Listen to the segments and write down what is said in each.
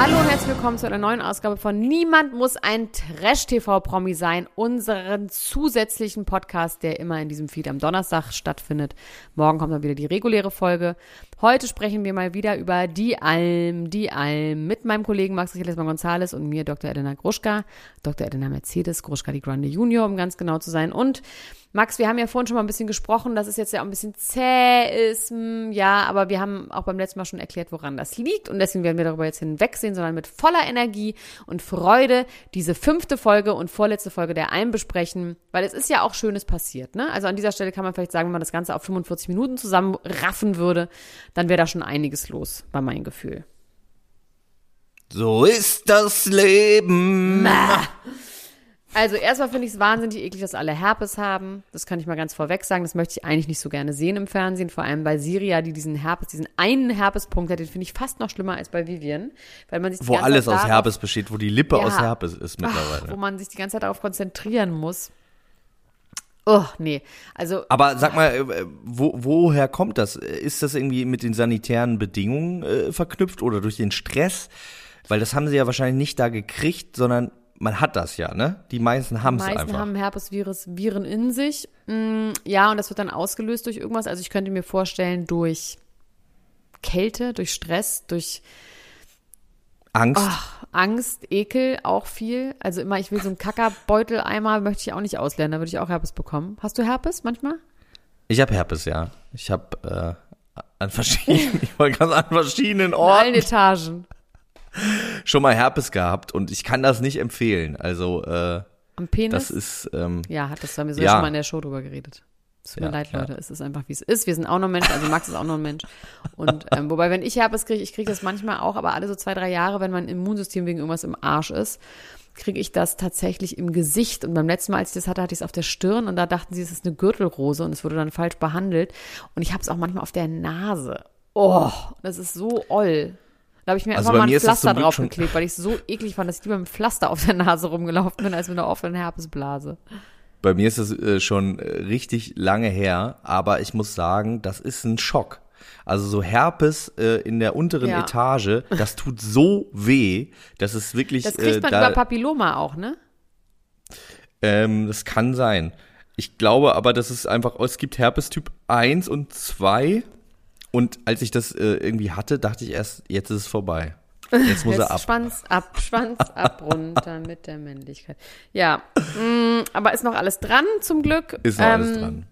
Hallo und herzlich willkommen zu einer neuen Ausgabe von Niemand muss ein Trash-TV-Promi sein, unseren zusätzlichen Podcast, der immer in diesem Feed am Donnerstag stattfindet. Morgen kommt dann wieder die reguläre Folge. Heute sprechen wir mal wieder über die Alm, die Alm mit meinem Kollegen Max Richard Gonzales und mir, Dr. Elena Gruschka, Dr. Elena Mercedes, Gruschka die Grande Junior, um ganz genau zu sein. Und Max, wir haben ja vorhin schon mal ein bisschen gesprochen, dass es jetzt ja auch ein bisschen zäh ist. Hm, ja, aber wir haben auch beim letzten Mal schon erklärt, woran das liegt. Und deswegen werden wir darüber jetzt hinwegsehen, sondern mit voller Energie und Freude diese fünfte Folge und vorletzte Folge der Alm besprechen. Weil es ist ja auch Schönes passiert. Ne? Also an dieser Stelle kann man vielleicht sagen, wenn man das Ganze auf 45 Minuten zusammenraffen würde, dann wäre da schon einiges los, war mein Gefühl. So ist das Leben. Mäh. Also erstmal finde ich es wahnsinnig eklig, dass alle Herpes haben. Das kann ich mal ganz vorweg sagen. Das möchte ich eigentlich nicht so gerne sehen im Fernsehen. Vor allem bei Siria, die diesen Herpes, diesen einen Herpespunkt hat, den finde ich fast noch schlimmer als bei Vivian. Weil man sich wo alles aus Herpes besteht, wo die Lippe ja, aus Herpes ist mittlerweile. Ach, wo man sich die ganze Zeit darauf konzentrieren muss. Oh, nee. Also. Aber sag mal, äh, wo, woher kommt das? Ist das irgendwie mit den sanitären Bedingungen äh, verknüpft oder durch den Stress? Weil das haben sie ja wahrscheinlich nicht da gekriegt, sondern man hat das ja, ne? Die meisten haben es einfach. Die meisten haben Herpesvirus Viren in sich. Mm, ja, und das wird dann ausgelöst durch irgendwas. Also ich könnte mir vorstellen, durch Kälte, durch Stress, durch Angst. Oh, Angst, Ekel, auch viel. Also immer, ich will so einen Kackerbeutel einmal, möchte ich auch nicht auslernen, da würde ich auch Herpes bekommen. Hast du Herpes manchmal? Ich habe Herpes, ja. Ich habe äh, an verschiedenen, ich wollte ganz an verschiedenen Orten. In allen Etagen schon mal Herpes gehabt und ich kann das nicht empfehlen. Also äh, am Penis. Das ist ähm, ja, hat das haben wir so ja. schon mal in der Show drüber geredet. Es tut mir ja, leid, Leute. Ja. Es ist einfach, wie es ist. Wir sind auch noch Menschen. Also Max ist auch noch ein Mensch. Und ähm, wobei, wenn ich Herpes kriege, ich kriege das manchmal auch, aber alle so zwei, drei Jahre, wenn mein Immunsystem wegen irgendwas im Arsch ist, kriege ich das tatsächlich im Gesicht. Und beim letzten Mal, als ich das hatte, hatte ich es auf der Stirn und da dachten sie, es ist eine Gürtelrose und es wurde dann falsch behandelt. Und ich habe es auch manchmal auf der Nase. Oh, das ist so oll. Da habe ich mir also einfach mal ein Pflaster drauf geklebt, weil ich es so eklig fand, dass ich lieber mit einem Pflaster auf der Nase rumgelaufen bin, als mit einer offenen Herpesblase. Bei mir ist das äh, schon äh, richtig lange her, aber ich muss sagen, das ist ein Schock. Also so Herpes äh, in der unteren ja. Etage, das tut so weh, dass es wirklich. Das kriegt äh, man da, über Papilloma auch, ne? Ähm, das kann sein. Ich glaube aber, dass es einfach, es gibt Herpes Typ 1 und 2 und als ich das äh, irgendwie hatte, dachte ich erst, jetzt ist es vorbei. Jetzt muss er ab. Schwanz ab, Schwanz ab, runter mit der Männlichkeit. Ja, mm, aber ist noch alles dran, zum Glück. Ist noch ähm, alles dran.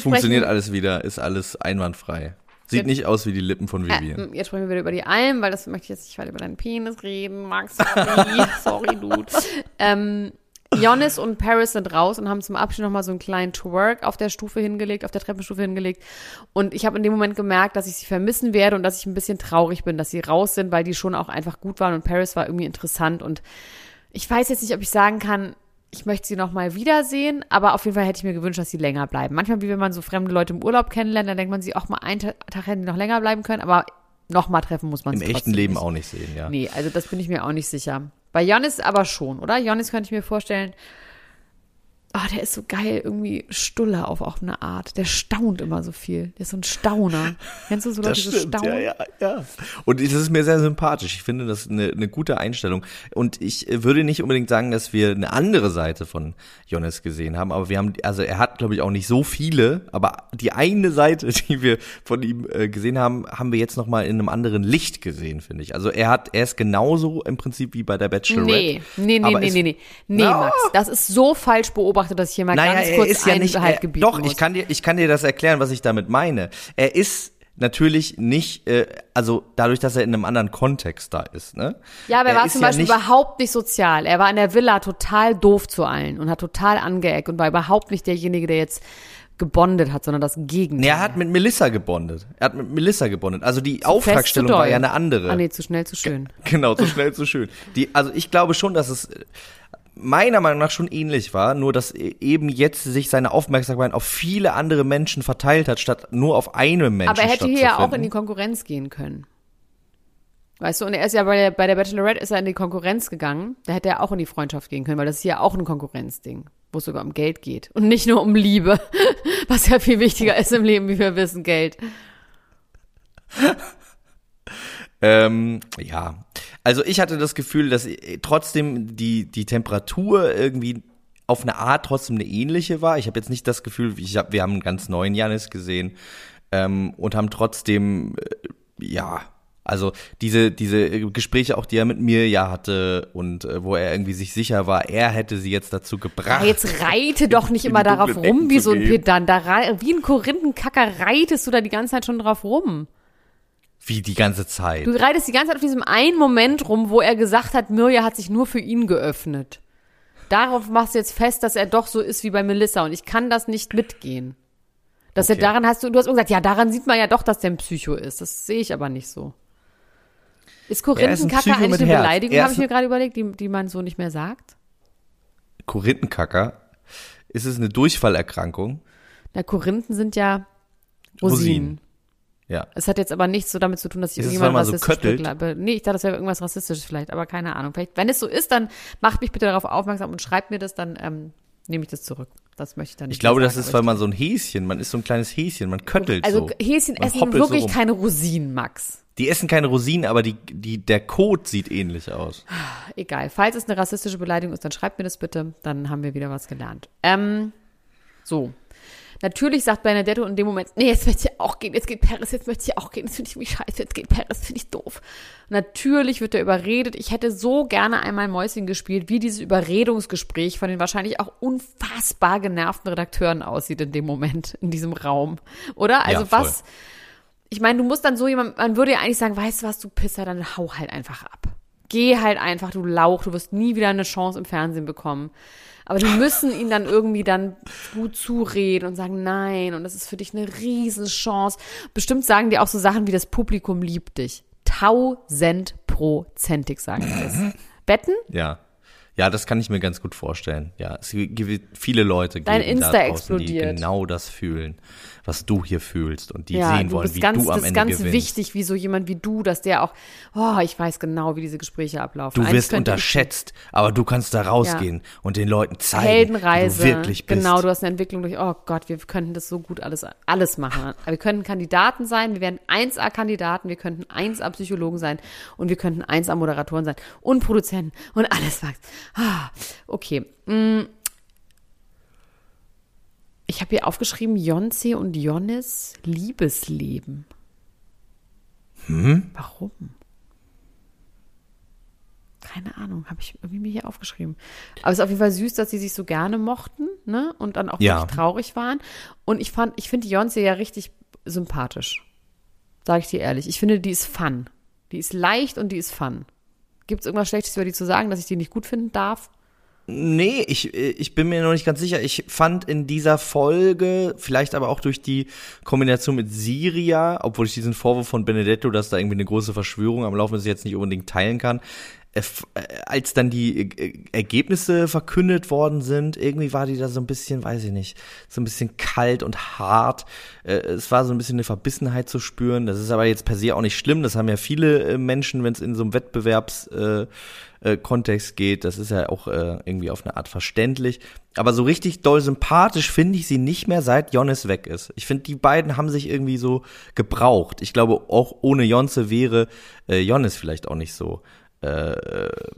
Funktioniert alles wieder, ist alles einwandfrei. Sieht jetzt, nicht aus wie die Lippen von Vivian. Äh, jetzt sprechen wir wieder über die Alm, weil das möchte ich jetzt nicht weiter über deinen Penis reden. Max, sorry, sorry, Dude. Ähm, Jonas und Paris sind raus und haben zum Abschied nochmal so einen kleinen Twerk auf der Stufe hingelegt, auf der Treppenstufe hingelegt. Und ich habe in dem Moment gemerkt, dass ich sie vermissen werde und dass ich ein bisschen traurig bin, dass sie raus sind, weil die schon auch einfach gut waren und Paris war irgendwie interessant. Und ich weiß jetzt nicht, ob ich sagen kann, ich möchte sie nochmal wiedersehen, aber auf jeden Fall hätte ich mir gewünscht, dass sie länger bleiben. Manchmal, wie wenn man so fremde Leute im Urlaub kennenlernt, dann denkt man sich auch mal einen Tag hätten die noch länger bleiben können, aber nochmal treffen muss man sie Im echten Leben nicht. auch nicht sehen, ja. Nee, also das bin ich mir auch nicht sicher. Bei Jonis aber schon, oder? Jonis könnte ich mir vorstellen, Oh, der ist so geil, irgendwie Stulle auf auch eine Art. Der staunt immer so viel. Der ist so ein Stauner. Kennst du so Leute, die so staunen? ja, ja, ja. Und das ist mir sehr sympathisch. Ich finde das eine, eine gute Einstellung. Und ich würde nicht unbedingt sagen, dass wir eine andere Seite von Jonas gesehen haben, aber wir haben, also er hat, glaube ich, auch nicht so viele, aber die eine Seite, die wir von ihm äh, gesehen haben, haben wir jetzt nochmal in einem anderen Licht gesehen, finde ich. Also er hat, er ist genauso im Prinzip wie bei der Bachelorette. Nee, nee, nee, nee, nee, nee. Nee. Max, das ist so falsch beobachtet, dass ich hier mal Naja, ganz er kurz ist ja nicht. Er, gebieten doch, muss. ich kann dir, ich kann dir das erklären, was ich damit meine. Er ist natürlich nicht, äh, also dadurch, dass er in einem anderen Kontext da ist, ne? Ja, aber er, Er war zum ja Beispiel nicht- überhaupt nicht sozial. Er war in der Villa total doof zu allen und hat total angeeckt und war überhaupt nicht derjenige, der jetzt gebondet hat, sondern das Gegenteil. Nee, er hat mit Melissa gebondet. Er hat mit Melissa gebondet. Also die Auftragstellung zu war doll. ja eine andere. Ah, nee, zu schnell, zu schön. Genau, so schnell, so schön. Die, also ich glaube schon, dass es meiner Meinung nach schon ähnlich war, nur dass e- eben jetzt sich seine Aufmerksamkeit auf viele andere Menschen verteilt hat, statt nur auf eine Menschen Aber er hätte hier ja auch in die Konkurrenz gehen können. Weißt du, und er ist ja bei der, bei der Bachelorette ist er in die Konkurrenz gegangen. Da hätte er auch in die Freundschaft gehen können, weil das ist ja auch ein Konkurrenzding, wo es sogar um Geld geht. Und nicht nur um Liebe, was ja viel wichtiger ist im Leben, wie wir wissen, Geld. Ähm, ja, also ich hatte das Gefühl, dass äh, trotzdem die, die Temperatur irgendwie auf eine Art trotzdem eine ähnliche war. Ich habe jetzt nicht das Gefühl, ich hab, wir haben einen ganz neuen Janis gesehen ähm, und haben trotzdem, äh, ja, also diese, diese Gespräche auch, die er mit mir ja hatte und äh, wo er irgendwie sich sicher war, er hätte sie jetzt dazu gebracht. Jetzt reite doch nicht immer darauf rum wie so ein. Pedant. Da, wie ein Korinthenkacker reitest du da die ganze Zeit schon drauf rum. Wie die ganze Zeit. Du reitest die ganze Zeit auf diesem einen Moment rum, wo er gesagt hat, Mirja hat sich nur für ihn geöffnet. Darauf machst du jetzt fest, dass er doch so ist wie bei Melissa und ich kann das nicht mitgehen. Dass Okay. er daran hast du, du hast gesagt, ja, daran sieht man ja doch, dass der ein Psycho ist. Das sehe ich aber nicht so. Ist Er ein Korinthenkacker Psycho eigentlich eine Herz. Beleidigung, habe ich mir ein- gerade überlegt, die, die man so nicht mehr sagt? Korinthenkacker. Ist es eine Durchfallerkrankung? Na, Korinthen sind ja Rosinen. Rosinen. Ja. Es hat jetzt aber nichts so damit zu tun, dass ich Ist irgendjemand so rassistisch köttelt? begleibe. Nee, ich dachte, das wäre irgendwas Rassistisches vielleicht, aber keine Ahnung. Vielleicht, wenn es so ist, dann macht mich bitte darauf aufmerksam und schreibt mir das, dann ähm, nehme ich das zurück. Das möchte ich dann nicht Ich glaube, mehr das sagen, ist, weil man so ein Häschen, man ist so ein kleines Häschen, man köttelt Also so. Häschen Man essen so wirklich rum. keine Rosinen, Max. Die essen keine Rosinen, aber die, die, der Kot sieht ähnlich aus. Egal. Falls es eine rassistische Beleidigung ist, dann schreibt mir das bitte. Dann haben wir wieder was gelernt. Ähm, so. Natürlich sagt Benedetto in dem Moment, nee, jetzt möchte ich auch gehen, jetzt geht Paris, jetzt möchte ich auch gehen, jetzt finde ich mich scheiße, jetzt geht Paris, finde ich doof. Natürlich wird er überredet. Ich hätte so gerne einmal Mäuschen gespielt, wie dieses Überredungsgespräch von den wahrscheinlich auch unfassbar genervten Redakteuren aussieht in dem Moment, in diesem Raum. Oder? Also Ja, was, ich meine, du musst dann so jemand, man würde ja eigentlich sagen, weißt du was, du Pisser, dann hau halt einfach ab. Geh halt einfach, du Lauch, du wirst nie wieder eine Chance im Fernsehen bekommen. Aber die müssen ihn dann irgendwie dann gut zureden und sagen, nein, und das ist für dich eine Riesenchance. Bestimmt sagen die auch so Sachen wie das Publikum liebt dich. Tausendprozentig sagen die das. Betten? Ja. Ja, das kann ich mir ganz gut vorstellen. Ja, es gibt viele Leute, Dein geben Insta da draußen, die explodiert. genau das fühlen, was du hier fühlst und die ja, sehen wollen, wie ganz, du am das ist Ende ganz gewinnst. wichtig, wie so jemand wie du, dass der auch, oh, ich weiß genau, wie diese Gespräche ablaufen. Du Eigentlich wirst unterschätzt, aber du kannst da rausgehen und den Leuten zeigen, Heldenreise. wie du wirklich bist. Genau, du hast eine Entwicklung durch, oh Gott, wir könnten das so gut alles, alles machen. Wir könnten Kandidaten sein, wir wären 1A-Kandidaten, wir könnten 1A-Psychologen sein und wir könnten 1A-Moderatoren sein und Produzenten und alles was. Ah, okay. Ich habe hier aufgeschrieben, Jonce und Jonis Liebesleben. Hm? Warum? Keine Ahnung, habe ich irgendwie mir hier aufgeschrieben. Aber es ist auf jeden Fall süß, dass sie sich so gerne mochten, ne? Und dann auch Ja. wirklich traurig waren. Und ich fand, ich finde Beyoncé ja richtig sympathisch. Sag ich dir ehrlich. Ich finde, die ist fun. Die ist leicht und die ist fun. Gibt es irgendwas Schlechtes über die zu sagen, dass ich die nicht gut finden darf? Nee, ich, ich bin mir noch nicht ganz sicher. Ich fand in dieser Folge, vielleicht aber auch durch die Kombination mit Siria, obwohl ich diesen Vorwurf von Benedetto, dass da irgendwie eine große Verschwörung am Laufen ist, jetzt nicht unbedingt teilen kann, als dann die äh, Ergebnisse verkündet worden sind, irgendwie war die da so ein bisschen, weiß ich nicht, so ein bisschen kalt und hart. Äh, es war so ein bisschen eine Verbissenheit zu spüren. Das ist aber jetzt per se auch nicht schlimm. Das haben ja viele äh, Menschen, wenn es in so einem Wettbewerbs äh, äh, Kontext geht. Das ist ja auch äh, irgendwie auf eine Art verständlich. Aber so richtig doll sympathisch finde ich sie nicht mehr, seit Jonas weg ist. Ich finde, die beiden haben sich irgendwie so gebraucht. Ich glaube, auch ohne Jonze wäre äh, Jonas vielleicht auch nicht so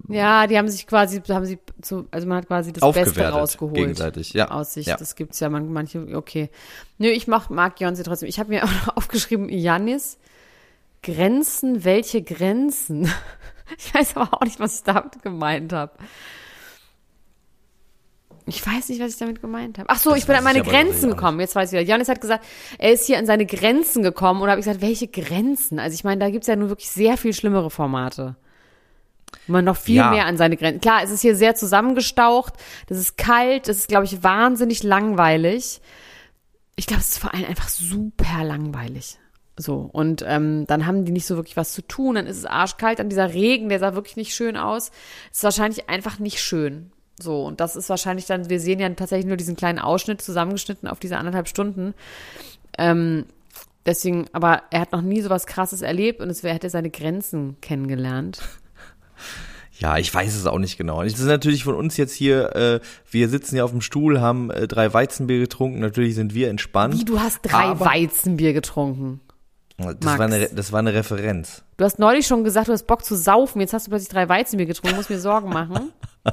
Ja, die haben sich quasi, haben sie zu, also man hat quasi das Beste rausgeholt. gegenseitig, ja. Aus sich. Ja. Das gibt's ja man, manche, okay. Nö, ich mach, mag Jonsi trotzdem. Ich habe mir auch noch aufgeschrieben, Janis, Grenzen, welche Grenzen? Ich weiß aber auch nicht, was ich damit gemeint habe. Ich weiß nicht, was ich damit gemeint habe. Ach so, Das ich bin an meine Grenzen gekommen. Jetzt weiß ich wieder. Janis hat gesagt, er ist hier an seine Grenzen gekommen. Und habe ich gesagt, welche Grenzen? Also ich meine, da gibt's ja nun wirklich sehr viel schlimmere Formate. Man noch viel Ja. mehr an seine Grenzen. Klar, es ist hier sehr zusammengestaucht. Das ist kalt. Das ist, glaube ich, wahnsinnig langweilig. Ich glaube, es ist vor allem einfach super langweilig. So, und ähm, dann haben die nicht so wirklich was zu tun. Dann ist es arschkalt. Dann dieser Regen, der sah wirklich nicht schön aus. Ist wahrscheinlich einfach nicht schön. So, und das ist wahrscheinlich dann, wir sehen ja tatsächlich nur diesen kleinen Ausschnitt zusammengeschnitten auf diese anderthalb Stunden. Ähm, deswegen, aber er hat noch nie so was krasses erlebt und es er hätte seine Grenzen kennengelernt. Ja, ich weiß es auch nicht genau. Das ist natürlich von uns jetzt hier, äh, wir sitzen ja auf dem Stuhl, haben äh, drei Weizenbier getrunken, natürlich sind wir entspannt. Wie, du hast drei Weizenbier getrunken. Das Max. war, eine, das war eine Referenz. Du hast neulich schon gesagt, du hast Bock zu saufen. Jetzt hast du plötzlich drei Weizenbier getrunken. Muss mir Sorgen machen.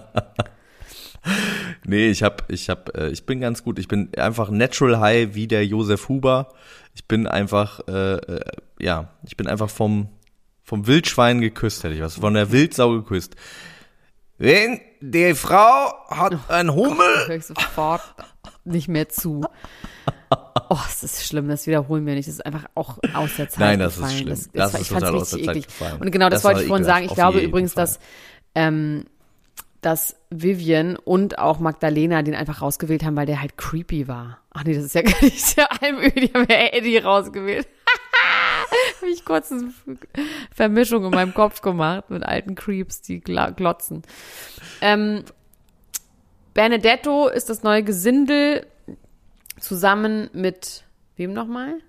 Nee, ich hab, ich hab, äh, ich bin ganz gut. Ich bin einfach natural high wie der Josef Huber. Ich bin einfach, äh, äh, ja, ich bin einfach vom, vom Wildschwein geküsst, hätte ich was. Von der Wildsau geküsst. Wenn die Frau hat einen Hummel, Höre ich sofort nicht mehr zu. Oh, es ist schlimm, das wiederholen wir nicht. Das ist einfach auch aus der Zeit Nein, das ist gefallen. schlimm. Das, Das das, ist ich total aus der Zeit eklig. gefallen. Und genau, das, Das wollte ich vorhin sagen. Ich glaube übrigens, Fall. dass, ähm, dass Vivian und auch Magdalena den einfach rausgewählt haben, weil der halt creepy war. Ach nee, das ist ja gar nicht der Almöhi, die haben ja Eddie rausgewählt. Habe ich kurz eine Vermischung in meinem Kopf gemacht mit alten Creeps, die glotzen. Ähm, Benedetto ist das neue Gesindel zusammen mit wem nochmal?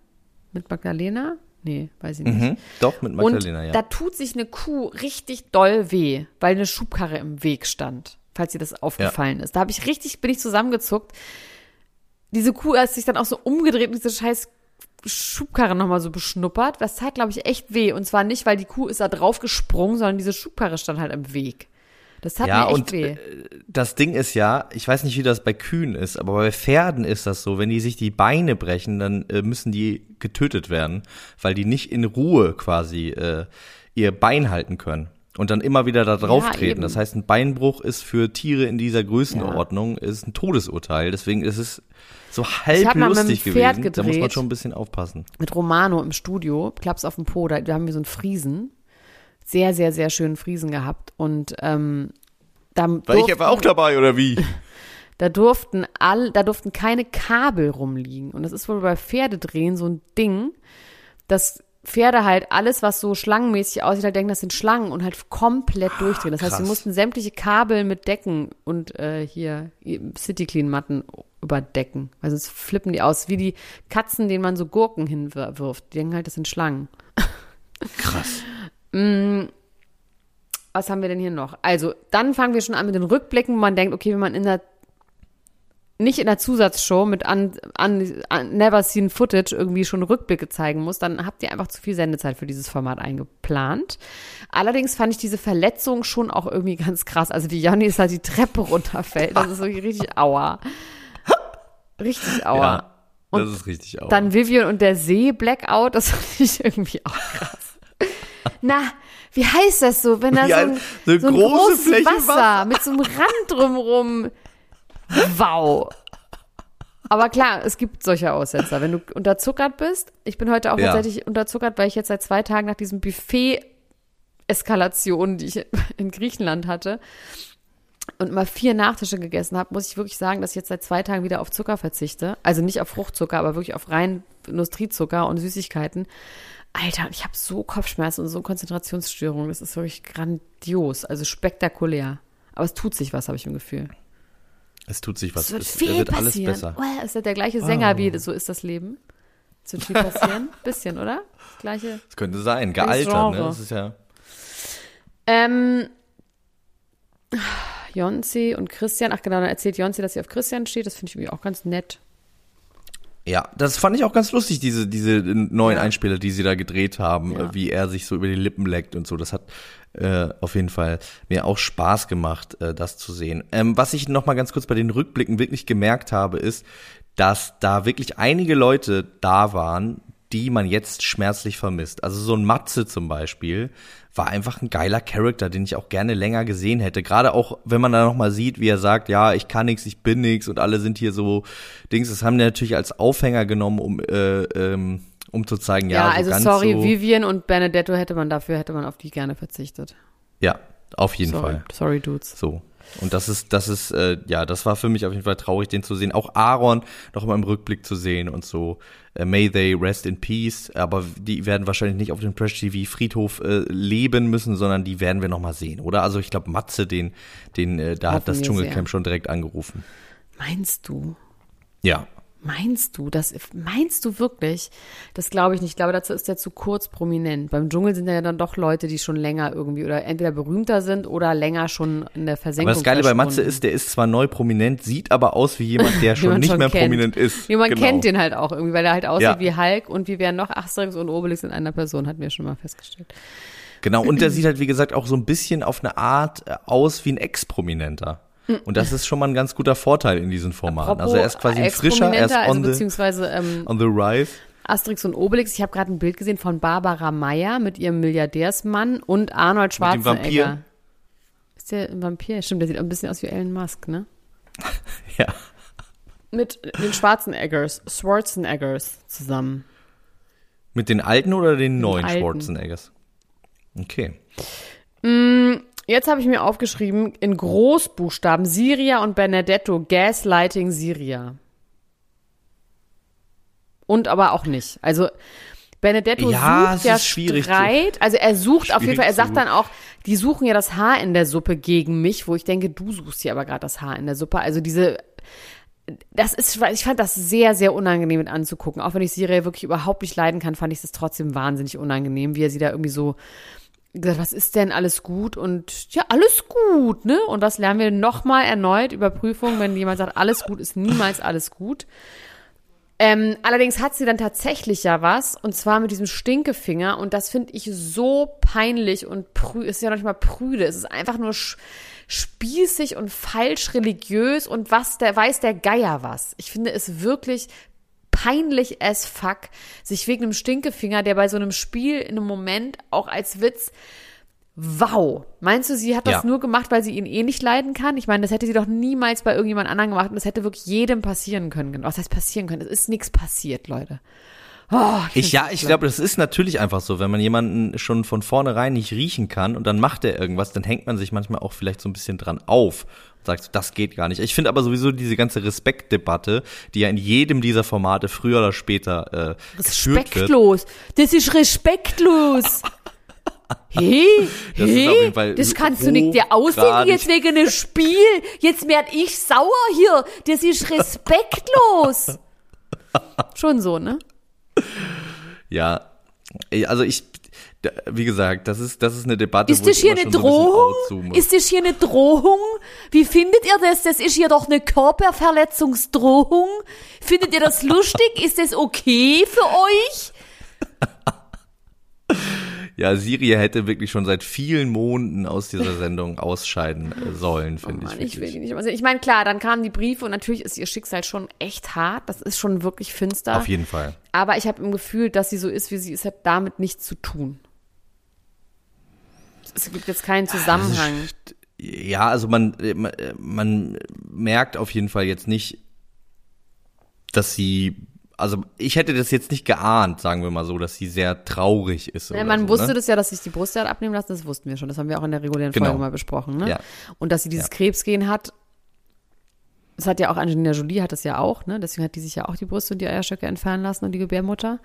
Mit Magdalena? Nee, weiß ich nicht. mhm, doch, mit Magdalena, Und ja. da tut sich eine Kuh richtig doll weh, weil eine Schubkarre im Weg stand, falls dir das aufgefallen ist. Da habe ich richtig, bin ich zusammengezuckt. Diese Kuh hat sich dann auch so umgedreht und diese scheiß Schubkarre nochmal so beschnuppert. Das tat, glaube ich, echt weh. Und zwar nicht, weil die Kuh ist da drauf gesprungen, sondern diese Schubkarre stand halt im Weg. Das tat Ja, mir echt und weh. äh, das Ding ist ja, ich weiß nicht, wie das bei Kühen ist, aber bei Pferden ist das so, wenn die sich die Beine brechen, dann äh, müssen die getötet werden, weil die nicht in Ruhe quasi äh, ihr Bein halten können und dann immer wieder da drauf Ja, treten. eben. Das heißt, ein Beinbruch ist für Tiere in dieser Größenordnung ist ein Todesurteil. Deswegen ist es so halb hab mal mit lustig gewesen. Da muss man gedreht. schon ein bisschen aufpassen. mit Romano im Studio, Klaps auf dem Po, da, da haben wir so einen Friesen. Sehr, sehr, sehr schönen Friesen gehabt. Und ähm, da, durften, dabei oder wie? da durften all, da durften keine Kabel rumliegen. Und das ist wohl bei Pferdedrehen so ein Ding, dass Pferde halt alles, was so schlangenmäßig aussieht, halt denken, das sind Schlangen und halt komplett durchdrehen. Das heißt, sie krass. mussten sämtliche Kabel mit Decken und äh, hier City Clean Matten überdecken. Weil sonst flippen die aus, wie die Katzen, denen man so Gurken hinwirft. Die denken halt, das sind Schlangen. Krass. was haben wir denn hier noch? Also, dann fangen wir schon an mit den Rückblicken, wo man denkt, okay, wenn man in der nicht in der Zusatzshow mit un, un, un, Never Seen Footage irgendwie schon Rückblicke zeigen muss, dann habt ihr einfach zu viel Sendezeit für dieses Format eingeplant. Allerdings fand ich diese Verletzung schon auch irgendwie ganz krass. Also die Janni ist halt die Treppe runterfällt. Das ist wirklich richtig aua. Richtig aua. Ja, Und das ist richtig auch. Dann Vivian und der See Blackout, das fand ich irgendwie auch krass. Na, wie heißt das so, wenn da Wie so ein- so eine so ein große großes Fläche Wasser, Wasser. mit so einem Rand drumrum. Wow. Aber klar, es gibt solche Aussetzer. Wenn du unterzuckert bist, ich bin heute auch Ja. tatsächlich unterzuckert, weil ich jetzt seit zwei Tagen nach diesem Buffet-Eskalation, die ich in Griechenland hatte, und mal vier Nachtische gegessen habe, muss ich wirklich sagen, dass ich jetzt seit zwei Tagen wieder auf Zucker verzichte. Also nicht auf Fruchtzucker, aber wirklich auf rein Industriezucker und Süßigkeiten. Alter, ich habe so Kopfschmerzen und so Konzentrationsstörungen. Das ist wirklich grandios, also spektakulär. Aber es tut sich was, habe ich im Gefühl. Es tut sich was. Es wird es viel wird alles passieren. besser. Oh, ist ja der gleiche Sänger wie So ist das Leben. Es wird viel passieren. Bisschen, oder? Das gleiche. Es könnte sein. Gealtert, ne? Das ist ja. Ähm, Jonsi und Christian. Ach genau, dann erzählt Jonsi, dass sie auf Christian steht. Das finde ich irgendwie auch ganz nett. Ja, das fand ich auch ganz lustig, diese, diese neuen Ja. Einspieler, die sie da gedreht haben, Ja. wie er sich so über die Lippen leckt und so. Das hat äh, auf jeden Fall mir auch Spaß gemacht, äh, das zu sehen. Ähm, was ich noch mal ganz kurz bei den Rückblicken wirklich gemerkt habe, ist, dass da wirklich einige Leute da waren, die man jetzt schmerzlich vermisst. Also so ein Matze zum Beispiel war einfach ein geiler Charakter, den ich auch gerne länger gesehen hätte. Gerade auch, wenn man da noch mal sieht, wie er sagt, ja, ich kann nichts, ich bin nichts und alle sind hier so Dings. Das haben die natürlich als Aufhänger genommen, um äh, ähm, um zu zeigen, ja, Ja, so also ganz sorry, so, Vivian und Benedetto hätte man dafür, hätte man auf die gerne verzichtet. ja, auf jeden Sorry, Fall. sorry, Dudes. So. Und das ist, das ist, äh, ja, das war für mich auf jeden Fall traurig, den zu sehen. Auch Aaron noch mal im Rückblick zu sehen und so. Äh, may they rest in peace. Aber die werden wahrscheinlich nicht auf dem Trash TV Friedhof äh, leben müssen, sondern die werden wir noch mal sehen, oder? Also ich glaube, Matze, den, den, äh, da hat Hoffen das wir Dschungelcamp sehr. schon direkt angerufen. Meinst du? Ja. Meinst du, das meinst du wirklich? Das glaube ich nicht. Ich glaube, dazu ist er zu kurz prominent. Beim Dschungel sind ja dann doch Leute, die schon länger irgendwie oder entweder berühmter sind oder länger schon in der Versenkung. Aber das Geile bei Matze ist, der ist zwar neu prominent, sieht aber aus wie jemand, der schon nicht schon mehr kennt. prominent ist. Nee, man Genau. kennt den halt auch irgendwie, weil er halt aussieht Ja. wie Hulk und wie wären noch Asterix und Obelix in einer Person, hatten wir schon mal festgestellt. Genau, und der sieht halt, wie gesagt, auch so ein bisschen auf eine Art äh, aus wie ein Ex-Prominenter. Und das ist schon mal ein ganz guter Vorteil in diesen Formaten. also er ist quasi ein frischer, er ist on, also the, beziehungsweise ähm, on the rise. Asterix und Obelix. Ich habe gerade ein Bild gesehen von Barbara Meyer mit ihrem Milliardärsmann und Arnold Mit dem Schwarzenegger. Vampir. Ist der ein Vampir? Stimmt, der sieht auch ein bisschen aus wie Elon Musk, ne? Ja. Mit den Schwarzeneggers, Schwarzeneggers zusammen. Mit den alten oder den neuen alten. Schwarzeneggers? Okay. Jetzt habe ich mir aufgeschrieben, in Großbuchstaben, Siria und Benedetto, Gaslighting Siria. Und aber auch nicht. Also Benedetto Ja, sucht ja Streit. Also er sucht auf jeden Fall, er sagt dann auch, die suchen ja das Haar in der Suppe gegen mich, wo ich denke, du suchst hier aber gerade das Haar in der Suppe. Also diese, das ist, ich fand das sehr, sehr unangenehm mit anzugucken. Auch wenn ich Siria wirklich überhaupt nicht leiden kann, fand ich es trotzdem wahnsinnig unangenehm, wie er sie da irgendwie so gesagt, was ist denn alles gut? Und ja, alles gut, ne? Und das lernen wir nochmal erneut. Überprüfung, wenn jemand sagt, alles gut, ist niemals alles gut. Ähm, allerdings hat sie dann tatsächlich ja was, und zwar mit diesem Stinkefinger. Und das finde ich so peinlich und prü ist ja noch nicht mal prüde. Es ist einfach nur spießig und falsch religiös und was, der weiß der Geier was. Ich finde es wirklich peinlich as fuck, sich wegen einem Stinkefinger, der bei so einem Spiel in einem Moment auch als Witz Wow. Meinst du, sie hat das Ja. nur gemacht, weil sie ihn eh nicht leiden kann? Ich meine, das hätte sie doch niemals bei irgendjemand anderem gemacht und das hätte wirklich jedem passieren können. Was heißt passieren können? Es ist nichts passiert, Leute. Oh, Ich, ja, find's ich glaube, das ist natürlich einfach so, wenn man jemanden schon von vornherein nicht riechen kann und dann macht er irgendwas, dann hängt man sich manchmal auch vielleicht so ein bisschen dran auf und sagt, das geht gar nicht. Ich finde aber sowieso diese ganze Respektdebatte, die ja in jedem dieser Formate früher oder später äh, Respektlos. Das ist respektlos. Hey, Das hey, das kannst du nicht dir ausdenken jetzt wegen einem Spiel. Jetzt werd ich sauer hier. Das ist respektlos. Schon so, ne? Ja, also ich, wie gesagt, das ist, das ist eine Debatte, Ist das ich hier eine so ein Drohung? muss. Ist das hier eine Drohung? Wie findet ihr das? Das ist hier doch eine Körperverletzungsdrohung. Findet ihr das lustig? Ist das okay für euch? Ja, Siri hätte wirklich schon seit vielen Monaten aus dieser Sendung ausscheiden äh, sollen, finde Mann, ich. ich will die nicht sehen. Ich meine, klar, dann kamen die Briefe und natürlich ist ihr Schicksal schon echt hart. Das ist schon wirklich finster. Auf jeden Fall. Aber ich habe im Gefühl, dass sie so ist, wie sie ist, hat damit nichts zu tun. Es gibt jetzt keinen Zusammenhang. Ja, also man, äh, äh, man merkt auf jeden Fall jetzt nicht, dass sie, also ich hätte das jetzt nicht geahnt, sagen wir mal so, dass sie sehr traurig ist. Ja, man so, wusste ne? das ja, dass sich die Brust hat abnehmen lassen, das wussten wir schon. Das haben wir auch in der regulären Genau. Folge mal besprochen. Ne? Ja. Und dass sie dieses Ja. Krebsgen hat, das hat ja auch Angelina Jolie, hat das ja auch, ne? Deswegen hat die sich ja auch die Brüste und die Eierstöcke entfernen lassen und die Gebärmutter.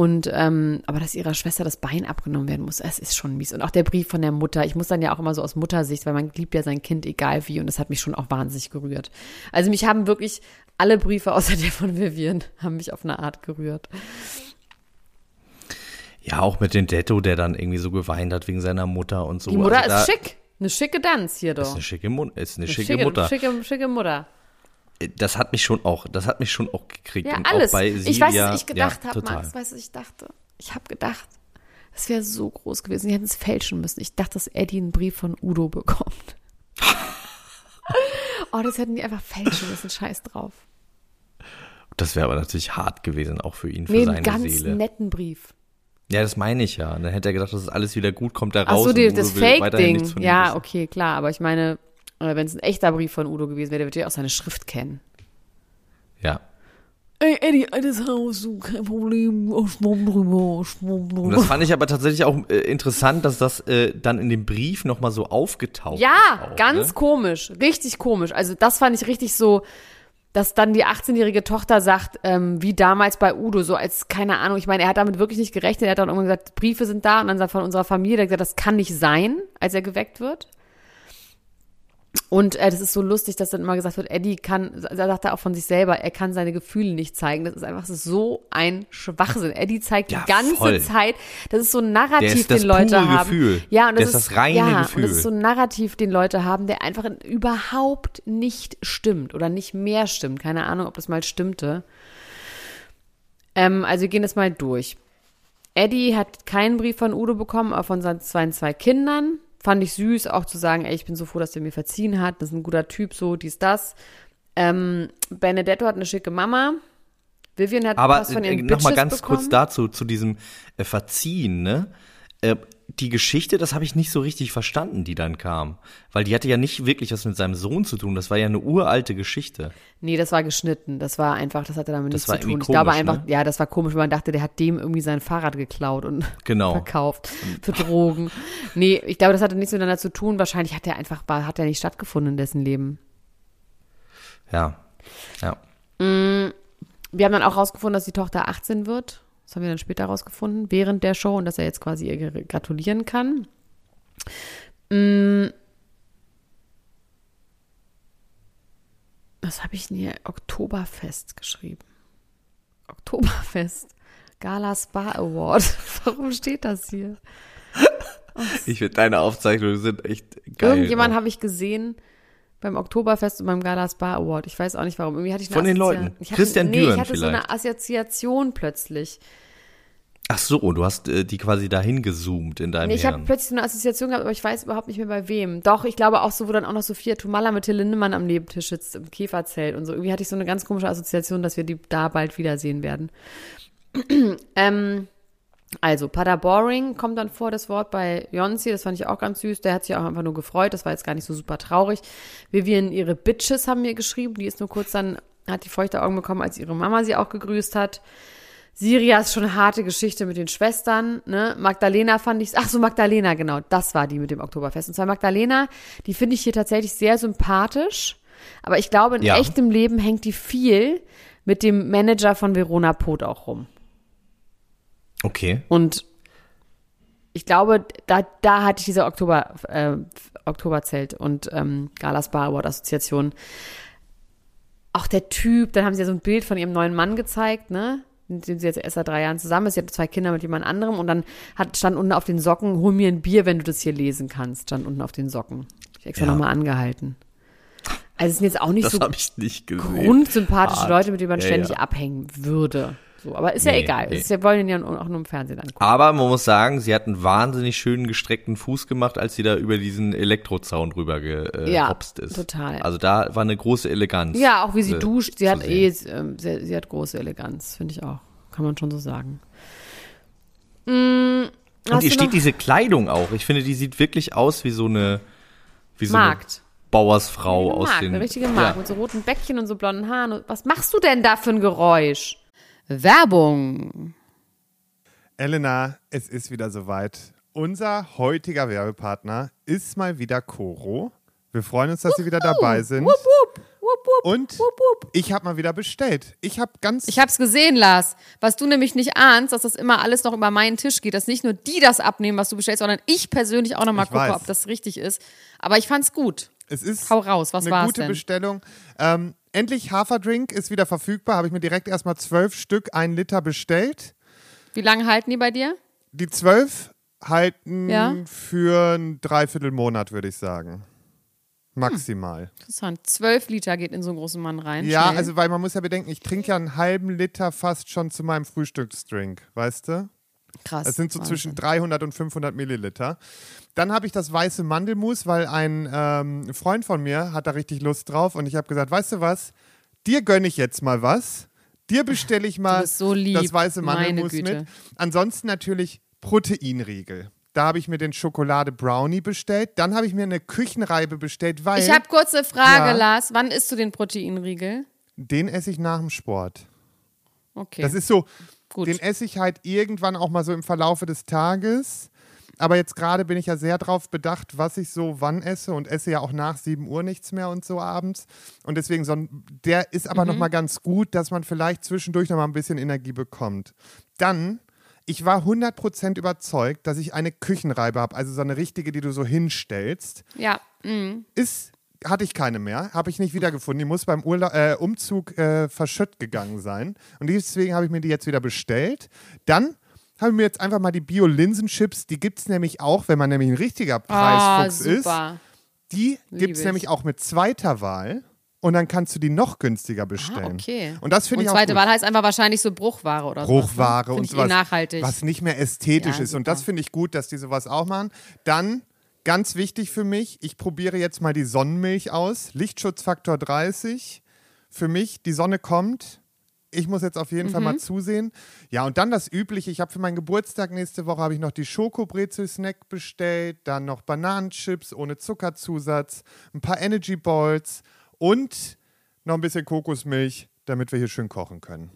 Und ähm, aber dass ihrer Schwester das Bein abgenommen werden muss, es ist schon mies. Und auch der Brief von der Mutter. Ich muss dann ja auch immer so aus Muttersicht, weil man liebt ja sein Kind egal wie. Und das hat mich schon auch wahnsinnig gerührt. Also mich haben wirklich alle Briefe außer der von Vivian haben mich auf eine Art gerührt. Ja, auch mit dem Detto, der dann irgendwie so geweint hat wegen seiner Mutter und so. Die Mutter Also ist schick. Eine schicke Danz hier doch. Ist eine schicke, Mu ist eine Eine schicke, Mutter. Schicke, schicke Mutter. Das hat mich schon auch, das hat mich schon auch gekriegt. Ja, und alles. Auch bei ich weiß, was ich gedacht ja, habe. Max. Weißt du, was ich dachte? Ich habe gedacht, es wäre so groß gewesen. Die hätten es fälschen müssen. Ich dachte, dass Eddie einen Brief von Udo bekommt. oh, das hätten die einfach fälschen müssen. Scheiß drauf. Das wäre aber natürlich hart gewesen, auch für ihn, für Nee, seine einen ganz Seele. netten Brief. Ja, das meine ich ja. Und dann hätte er gedacht, das ist alles wieder gut, kommt Ach raus. so, die, das Fake-Ding. Ja, okay, klar. Aber ich meine, äh, wenn es ein echter Brief von Udo gewesen wäre, der würde ja auch seine Schrift kennen. Ja. Ey, Eddie, altes Haus, du, kein Problem. Oh, schwamm drüber, schwamm Und drüber. das fand ich aber tatsächlich auch äh, interessant, dass das äh, dann in dem Brief nochmal so aufgetaucht Ja, ist. Auch, ganz Ne? komisch, richtig komisch. Also das fand ich richtig so, dass dann die 18-jährige Tochter sagt, ähm, wie damals bei Udo, so als, keine Ahnung, ich meine, er hat damit wirklich nicht gerechnet, er hat dann irgendwann gesagt, Briefe sind da und dann sagt von unserer Familie, er hat gesagt, das kann nicht sein, als er geweckt wird. Und äh, das ist so lustig, dass dann immer gesagt wird, Eddie kann, da sagt er auch von sich selber, er kann seine Gefühle nicht zeigen. Das ist einfach so ein Schwachsinn. Eddie zeigt Ja, die ganze voll. Zeit, das ist so ein Narrativ, ist den Leute pure haben. Gefühl. Ja, und Der das ist das reine ja, Gefühl. Und das ist so ein Narrativ, den Leute haben, der einfach in- überhaupt nicht stimmt oder nicht mehr stimmt. Keine Ahnung, ob das mal stimmte. Ähm, also wir gehen das mal durch. Eddie hat keinen Brief von Udo bekommen, aber von seinen seinen zwei Kindern. Fand ich süß, auch zu sagen, ey, ich bin so froh, dass der mir verziehen hat. Das ist ein guter Typ, so, dies, das. Ähm, Benedetto hat eine schicke Mama. Vivian hat Aber was von äh, ihren noch mal Bitches ganz bekommen. kurz dazu, zu diesem äh, Verziehen, ne? Äh, die Geschichte, das habe ich nicht so richtig verstanden, die dann kam. Weil die hatte ja nicht wirklich was mit seinem Sohn zu tun. Das war ja eine uralte Geschichte. Nee, das war geschnitten. Das war einfach, das hatte damit Das nichts war zu tun. irgendwie Ich glaube komisch, einfach, ne? ja, das war komisch, weil man dachte, der hat dem irgendwie sein Fahrrad geklaut und Genau. verkauft für Drogen. Nee, ich glaube, das hatte nichts miteinander zu tun. Wahrscheinlich hat er einfach, war- hat er nicht stattgefunden in dessen Leben. Ja. Ja. Wir haben dann auch rausgefunden, dass die Tochter 18 wird. Das haben wir dann später rausgefunden, während der Show und dass er jetzt quasi ihr gratulieren kann. Mm. Was habe ich denn hier? Oktoberfest geschrieben. Oktoberfest. Gala Spa Award. Warum steht das hier? Ich finde, deine Aufzeichnungen sind echt geil. Irgendjemand auch. habe ich gesehen beim Oktoberfest und beim Gala Spa Award. Ich weiß auch nicht warum. Irgendwie hatte ich eine Von den Assozi- Leuten. Hatte, Christian nee, Düren ich hatte so vielleicht. eine Assoziation plötzlich. Ach so, du hast äh, die quasi dahin gezoomt in deinem Nee, ich habe plötzlich so eine Assoziation gehabt, aber ich weiß überhaupt nicht mehr bei wem. Doch, ich glaube auch so, wo dann auch noch Sophia Tumala mit Till Lindemann am Nebentisch sitzt im Käferzelt und so. Irgendwie hatte ich so eine ganz komische Assoziation, dass wir die da bald wiedersehen werden. ähm, also, Paderboring kommt dann vor, das Wort bei Jonsi, das fand ich auch ganz süß. Der hat sich auch einfach nur gefreut, das war jetzt gar nicht so super traurig. Vivian, ihre Bitches haben mir geschrieben, die ist nur kurz dann, hat die feuchte Augen bekommen, als ihre Mama sie auch gegrüßt hat. Sirias schon eine harte Geschichte mit den Schwestern, ne? Magdalena fand ich, ach so, Magdalena, genau, das war die mit dem Oktoberfest. Und zwar Magdalena, die finde ich hier tatsächlich sehr sympathisch, aber ich glaube, in Ja. echtem Leben hängt die viel mit dem Manager von Verona Pot auch rum. Okay. Und ich glaube, da, da hatte ich diese Oktober, äh, Oktoberzelt und ähm, Galas Bar Award Assoziation. Auch der Typ, dann haben sie ja so ein Bild von ihrem neuen Mann gezeigt, ne? Mit dem sie jetzt erst seit drei Jahren zusammen ist. Sie hat zwei Kinder mit jemand anderem und dann hat, stand unten auf den Socken, hol mir ein Bier, wenn du das hier lesen kannst, stand unten auf den Socken. Ich extra Ja. nochmal angehalten. Also es sind jetzt auch nicht Das so nicht grundsympathische Hart. Leute, mit denen man Ja, ständig ja. abhängen würde. So, aber ist ja Nee, egal. nee. Ist, wir wollen ihn ja auch nur im Fernsehen angucken. Aber man muss sagen, sie hat einen wahnsinnig schönen gestreckten Fuß gemacht, als sie da über diesen Elektrozaun rüber Ja, gehopst ist. total. Also da war eine große Eleganz. Ja, auch wie sie äh, duscht. Sie hat eh, ähm, sie, sie hat große Eleganz, finde ich auch. Kann man schon so sagen. Mm, Und ihr steht noch- diese Kleidung auch. Ich finde, die sieht wirklich aus wie so eine, wie so Markt. eine Bauersfrau Eine aus Mark, den. eine richtige Mark Ja. mit so roten Bäckchen und so blonden Haaren. Was machst du denn da für ein Geräusch? Werbung. Elena, es ist wieder soweit. Unser heutiger Werbepartner ist mal wieder Coro. Wir freuen uns, dass Sie wieder dabei sind. Wupp, wupp, wupp, Und ich habe mal wieder bestellt. Ich habe ganz. Ich hab's gesehen, Lars. Was du nämlich nicht ahnst, dass das immer alles noch über meinen Tisch geht, dass nicht nur die das abnehmen, was du bestellst, sondern ich persönlich auch nochmal gucke, weiß. ob das richtig ist. Aber ich fand's gut. es ist Hau raus, was eine war's gute denn? Bestellung. Ähm, endlich Haferdrink ist wieder verfügbar. Habe ich mir direkt erstmal zwölf Stück, ein Liter bestellt. Wie lange halten die bei dir? Die zwölf halten Ja. für ein Dreiviertelmonat, würde ich sagen. Maximal. Interessant. Zwölf Liter geht in so einen großen Mann rein. Ja, Schnell. also weil man muss ja bedenken, ich trinke ja einen halben Liter fast schon zu meinem Frühstücksdrink, weißt du? Krass. Es sind so Wahnsinn. zwischen 300 und 500 Milliliter. Dann habe ich das weiße Mandelmus, weil ein ähm, Freund von mir hat da richtig Lust drauf und ich habe gesagt, weißt du was, dir gönne ich jetzt mal was. Dir bestelle ich mal so das weiße Mandelmus mit. Ansonsten natürlich Proteinriegel. Da habe ich mir den Schokolade Brownie bestellt. Dann habe ich mir eine Küchenreibe bestellt, weil Ich habe kurz eine Frage, Ja. Lars. Wann isst du den Proteinriegel? den esse ich nach dem Sport. Okay. Das ist so, Gut. den esse ich halt irgendwann auch mal so im Verlaufe des Tages. Aber jetzt gerade bin ich ja sehr drauf bedacht, was ich so wann esse und esse ja auch nach 7 Uhr nichts mehr und so abends. Und deswegen, so ein, der ist aber noch mal ganz gut, dass man vielleicht zwischendurch noch mal ein bisschen Energie bekommt. Dann, ich war 100% überzeugt, dass ich eine Küchenreibe habe, also so eine richtige, die du so hinstellst ja. mm. ist, hatte ich keine mehr, habe ich nicht wiedergefunden. Die muss beim Urla äh, Umzug äh, verschütt gegangen sein. Und deswegen habe ich mir die jetzt wieder bestellt. Dann habe ich mir jetzt einfach mal die Bio-Linsenchips, die gibt es nämlich auch, wenn man nämlich ein richtiger Ah, Preisfuchs ist. super. Die gibt es ich. nämlich auch mit zweiter Wahl. Und dann kannst du die noch günstiger bestellen. Ah, okay. Und das finde Und ich auch zweite. Wahl heißt einfach wahrscheinlich so Bruchware oder so. Bruchware ne? und Find ich sowas, eh nachhaltig. was nicht mehr ästhetisch Ja, ist. Und super. das finde ich gut, dass die sowas auch machen. Dann, ganz wichtig für mich, ich probiere jetzt mal die Sonnenmilch aus. Lichtschutzfaktor 30. Für mich, die Sonne kommt. Ich muss jetzt auf jeden Fall Mhm. mal zusehen. Ja, und dann das Übliche. Ich habe für meinen Geburtstag nächste Woche habe ich noch die Schokobrezel-Snack bestellt, dann noch Bananenchips ohne Zuckerzusatz, ein paar Energy Balls und noch ein bisschen Kokosmilch, damit wir hier schön kochen können.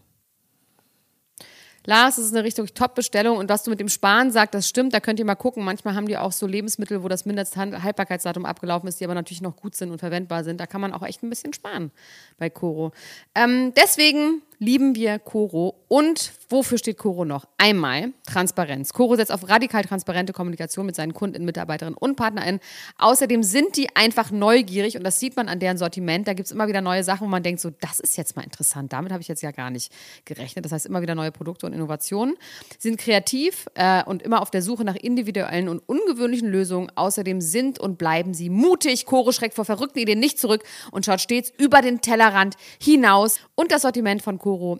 Lars, das ist eine richtig Top-Bestellung und was du mit dem Sparen sagst, das stimmt, da könnt ihr mal gucken. Manchmal haben die auch so Lebensmittel, wo das Mindesthaltbarkeitsdatum abgelaufen ist, die aber natürlich noch gut sind und verwendbar sind. Da kann man auch echt ein bisschen sparen bei Coro. Ähm, deswegen lieben wir Coro. Und wofür steht Coro noch? Einmal Transparenz. Coro setzt auf radikal transparente Kommunikation mit seinen Kunden, Mitarbeiterinnen und PartnerInnen. Außerdem sind die einfach neugierig und das sieht man an deren Sortiment. Da gibt es immer wieder neue Sachen, wo man denkt, so, das ist jetzt mal interessant. Damit habe ich jetzt ja gar nicht gerechnet. Das heißt, immer wieder neue Produkte und Innovationen. Sind kreativ äh, und immer auf der Suche nach individuellen und ungewöhnlichen Lösungen. Außerdem sind und bleiben sie mutig. Coro schreckt vor verrückten Ideen nicht zurück und schaut stets über den Tellerrand hinaus. Und das Sortiment von Coro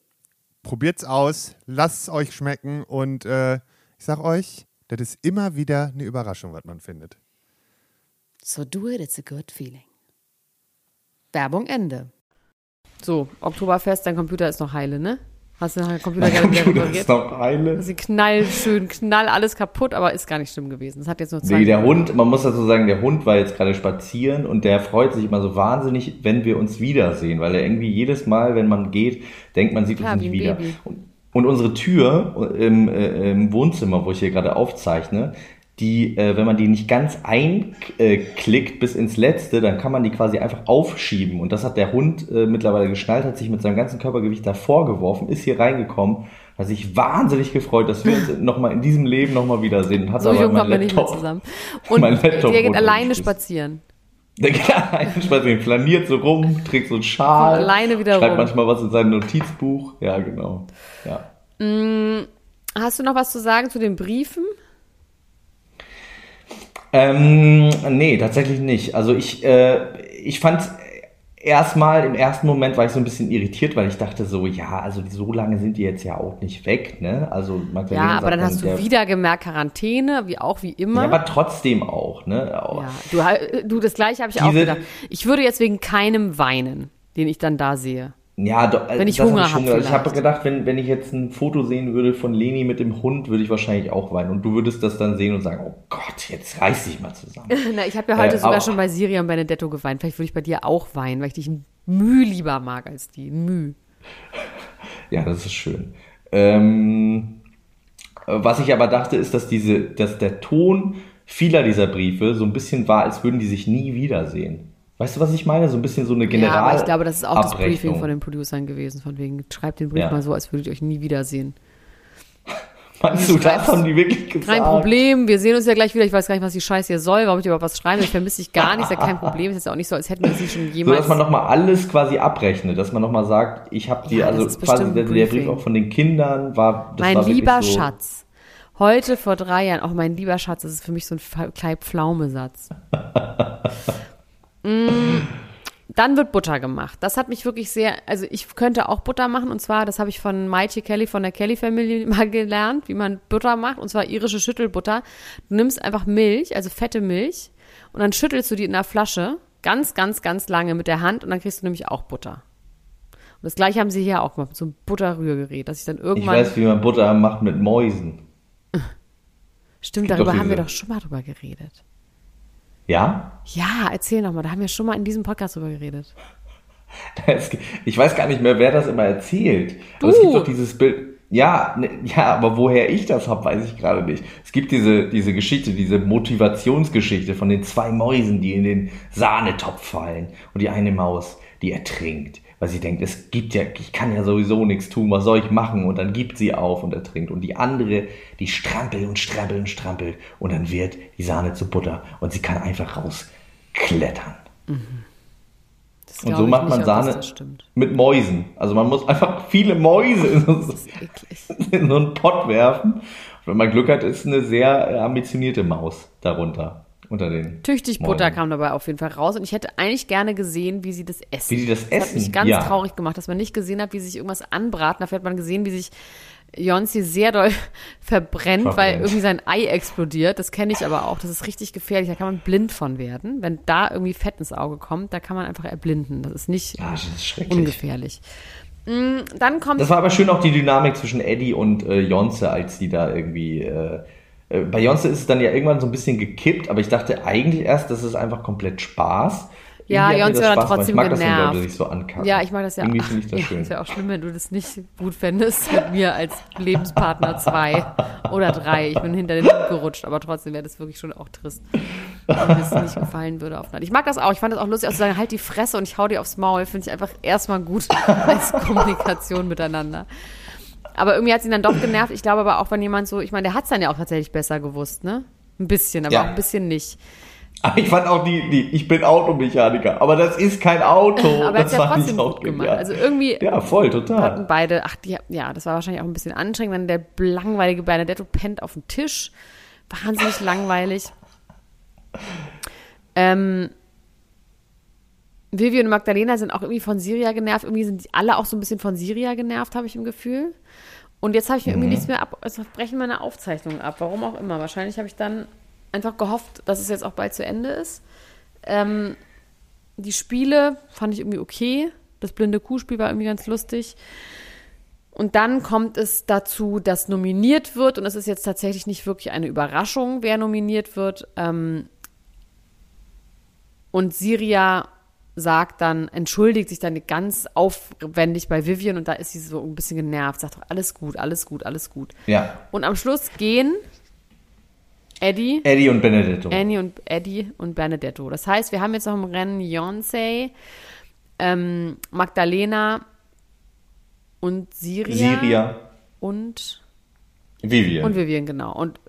Probiert's aus, lasst es euch schmecken und äh, ich sag euch, das ist immer wieder eine Überraschung, was man findet. So do it, it's a good feeling. Werbung Ende. So, Oktoberfest, dein Computer ist noch heile, ne? Hast du deinen Computer gerade wieder repariert? noch eine. Sie knall schön, knall alles kaputt, aber ist gar nicht schlimm gewesen. Es hat jetzt nur zwei. Nee, der Hund, man muss dazu sagen, der Hund war jetzt gerade spazieren und der freut sich immer so wahnsinnig, wenn wir uns wiedersehen, weil er irgendwie jedes Mal, wenn man geht, denkt man sieht Klar, uns nicht wieder. Und, und unsere Tür im, äh, im Wohnzimmer, wo ich hier gerade aufzeichne, die, äh, wenn man die nicht ganz einklickt bis ins Letzte, dann kann man die quasi einfach aufschieben. Und das hat der Hund äh, mittlerweile geschnallt, hat sich mit seinem ganzen Körpergewicht davor geworfen, ist hier reingekommen, hat sich wahnsinnig gefreut, dass wir uns nochmal in diesem Leben nochmal wiedersehen. Hat so aber jung mein kommt man nicht mehr zusammen. Und mein Laptop der geht alleine spazieren. Der geht alleine spazieren, flaniert so rum, trägt so einen Schal. Kommt alleine wieder Schreibt rum. manchmal was in sein Notizbuch. Ja, genau. Ja. Hast du noch was zu sagen zu den Briefen? Ähm, nee, tatsächlich nicht. Also ich, äh, ich fand erstmal, im ersten Moment war ich so ein bisschen irritiert, weil ich dachte so, ja, also so lange sind die jetzt ja auch nicht weg, ne? Also Magdalena Ja, aber dann hast du der- wieder gemerkt Quarantäne, wie auch wie immer. Ja, aber trotzdem auch, ne? Auch. Ja, du, du das gleiche habe ich auch gedacht. Ich würde jetzt wegen keinem weinen, den ich dann da sehe. Ja, do, äh, Wenn ich Hunger ich schon hab gedacht. Ich habe gedacht, wenn, wenn ich jetzt ein Foto sehen würde von Leni mit dem Hund, würde ich wahrscheinlich auch weinen. Und du würdest das dann sehen und sagen, oh Gott, jetzt reiß dich mal zusammen. Na, ich habe ja heute Äh, sogar aber- schon bei Siri und Benedetto geweint. Vielleicht würde ich bei dir auch weinen, weil ich dich ein Müh lieber mag als die. Müh. Ja, das ist schön. Ähm, was ich aber dachte, ist, dass diese, dass der Ton vieler dieser Briefe so ein bisschen war, als würden die sich nie wiedersehen. Weißt du, was ich meine? So ein bisschen so eine General. Ja, aber ich glaube, das ist auch das Briefing Abrechnung. von den Producern gewesen. Von wegen, schreibt den Brief Ja. mal so, als würdet ihr euch nie wiedersehen. Meinst du, das haben die wirklich gesagt? Kein Problem, wir sehen uns ja gleich wieder. Ich weiß gar nicht, was die Scheiße hier soll, warum ich überhaupt was schreibe. Ich vermisse dich gar nicht, ist ja kein Problem. Ist jetzt auch nicht so, als hätten wir nicht schon So, jemals. dass man nochmal alles quasi abrechnet, dass man nochmal sagt, ich habe die, Ja, also quasi der, der Brief auch von den Kindern war, das mein war lieber so, Schatz. Heute vor drei Jahren, auch mein lieber Schatz, das ist für mich so ein Kleid-Pflaume-Satz. Mm, Dann wird Butter gemacht. Das hat mich wirklich sehr, also ich könnte auch Butter machen und zwar, das habe ich von Maite Kelly von der Kelly Family mal gelernt, wie man Butter macht und zwar irische Schüttelbutter. Du nimmst einfach Milch, also fette Milch und dann schüttelst du die in einer Flasche ganz, ganz, ganz lange mit der Hand und dann kriegst du nämlich auch Butter. Und das gleiche haben sie hier auch gemacht, mit so einem Butterrührgerät, dass ich dann Ich irgendwann, weiß, wie man Butter macht mit Mäusen. stimmt, darüber haben wir doch schon mal drüber geredet. Ja? Ja, erzähl nochmal, da haben wir schon mal in diesem Podcast drüber geredet. Ich weiß gar nicht mehr, wer das immer erzählt. Aber es Du. gibt doch dieses Bild. Ja, ne, ja, aber woher ich das habe, weiß ich gerade nicht. Es gibt diese, diese Geschichte, diese Motivationsgeschichte von den zwei Mäusen, die in den Sahnetopf fallen. Und die eine Maus, die ertrinkt, weil sie denkt, es gibt ja, ich kann ja sowieso nichts tun, was soll ich machen? Und dann gibt sie auf und ertrinkt. Und die andere, die strampelt und strampelt und strampelt. Und dann wird die Sahne zu Butter. Und sie kann einfach rausklettern. Das Und so macht man Sahne mit Mäusen. Also man muss einfach viele Mäuse in so, in so einen Pott werfen. Und wenn man Glück hat, ist eine sehr ambitionierte Maus darunter. Unter den Tüchtig Mäusen. Butter kam dabei auf jeden Fall raus und ich hätte eigentlich gerne gesehen, wie sie das essen. Wie die das hat essen, mich ganz ja. traurig gemacht, dass man nicht gesehen hat, wie sie sich irgendwas anbraten. Dafür hat man gesehen, wie sich Jonsi sehr doll verbrennt, weil Verbrennt. irgendwie sein Ei explodiert. Das kenne ich aber auch. Das ist richtig gefährlich. Da kann man blind von werden. Wenn da irgendwie Fett ins Auge kommt, da kann man einfach erblinden. Das ist nicht Ja, das ist ungefährlich. Mm, Dann kommt Das war aber schön auch die Dynamik zwischen Eddie und äh, Jonze, als die da irgendwie. Äh, äh, bei Jonze ist es dann ja irgendwann so ein bisschen gekippt, aber ich dachte eigentlich erst, das ist einfach komplett Spaß. Ja, das war dann Spaß gemacht. trotzdem Ich mag das, wenn genervt. Sich so ankacken. Ja, ich mag das ja. Irgendwie finde ich das ja, schön. ist ja auch schlimm, wenn du das nicht gut fändest mit mir als Lebenspartner zwei oder drei. Ich bin hinter den Hund gerutscht, aber trotzdem wäre das wirklich schon auch trist, wenn mir das nicht gefallen würde auf. Ich mag das auch. Ich fand das auch lustig, auch zu sagen, halt die Fresse und ich hau dir aufs Maul. Finde ich einfach erstmal gut als Kommunikation miteinander. Aber irgendwie hat sie ihn dann doch genervt. Ich glaube aber auch, wenn jemand so, ich meine, der hat es dann ja auch tatsächlich besser gewusst, ne? Ein bisschen, aber Ja. auch ein bisschen nicht. Aber ich fand auch die, die, ich bin Automechaniker, aber das ist kein Auto. Aber er hat das es ja trotzdem gut gemacht. genial. Also irgendwie ja, voll, hatten total. beide, ach, die, ja, das war wahrscheinlich auch ein bisschen anstrengend, wenn der langweilige Benedetto pennt auf dem Tisch. Wahnsinnig langweilig. Ähm, Vivian und Magdalena sind auch irgendwie von Syria genervt. Irgendwie sind die alle auch so ein bisschen von Syria genervt, habe ich im Gefühl. Und jetzt habe ich mir irgendwie nichts mehr ab. Also brechen meine Aufzeichnungen ab. Warum auch immer. Wahrscheinlich habe ich dann einfach gehofft, dass es jetzt auch bald zu Ende ist. Ähm, die Spiele fand ich irgendwie okay. Das blinde Kuhspiel war irgendwie ganz lustig. Und dann kommt es dazu, dass nominiert wird. Und es ist jetzt tatsächlich nicht wirklich eine Überraschung, wer nominiert wird. Ähm, und Siria sagt dann, entschuldigt sich dann ganz aufwendig bei Vivian und da ist sie so ein bisschen genervt, sagt doch, alles gut, alles gut, alles gut. Ja. Und am Schluss gehen Eddie, Eddie und Benedetto. Annie und Eddie und Benedetto. Das heißt, wir haben jetzt noch im Rennen Beyoncé, ähm, Magdalena und Siria, Siria. und, Vivian. und Vivian, genau. Und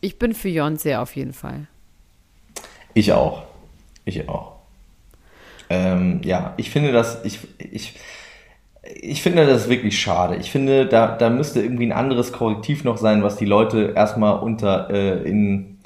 ich bin für Beyoncé auf jeden Fall. Ich auch. Ich auch. Ähm, ja, ich finde das, ich, ich, ich finde das wirklich schade. Ich finde, da, da müsste irgendwie ein anderes Korrektiv noch sein, was die Leute erstmal unter, äh, in,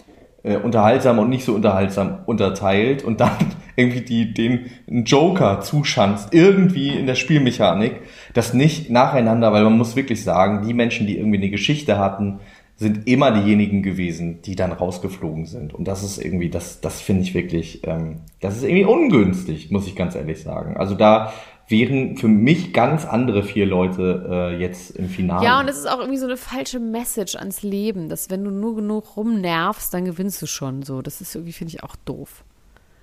äh, unterhaltsam und nicht so unterhaltsam unterteilt und dann irgendwie die, den Joker zuschanzt, irgendwie in der Spielmechanik, das nicht nacheinander, weil man muss wirklich sagen, die Menschen, die irgendwie eine Geschichte hatten, sind immer diejenigen gewesen, die dann rausgeflogen sind. Und das ist irgendwie, das, das finde ich wirklich, ähm, das ist irgendwie ungünstig, muss ich ganz ehrlich sagen. Also da wären für mich ganz andere vier Leute äh, jetzt im Finale. Ja, und es ist auch irgendwie so eine falsche Message ans Leben, dass wenn du nur genug rumnervst, dann gewinnst du schon. So, das ist irgendwie, finde ich, auch doof.